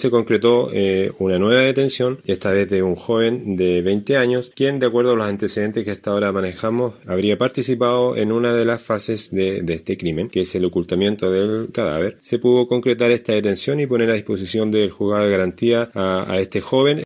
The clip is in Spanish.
se concretó eh, una nueva detención, esta vez de un joven de 20 años, quien de acuerdo a los antecedentes que hasta ahora manejamos, habría participado en una de las fases de, este crimen, que es el ocultamiento del cadáver. Se pudo concretar esta detención y poner a disposición del juzgado de garantía a este joven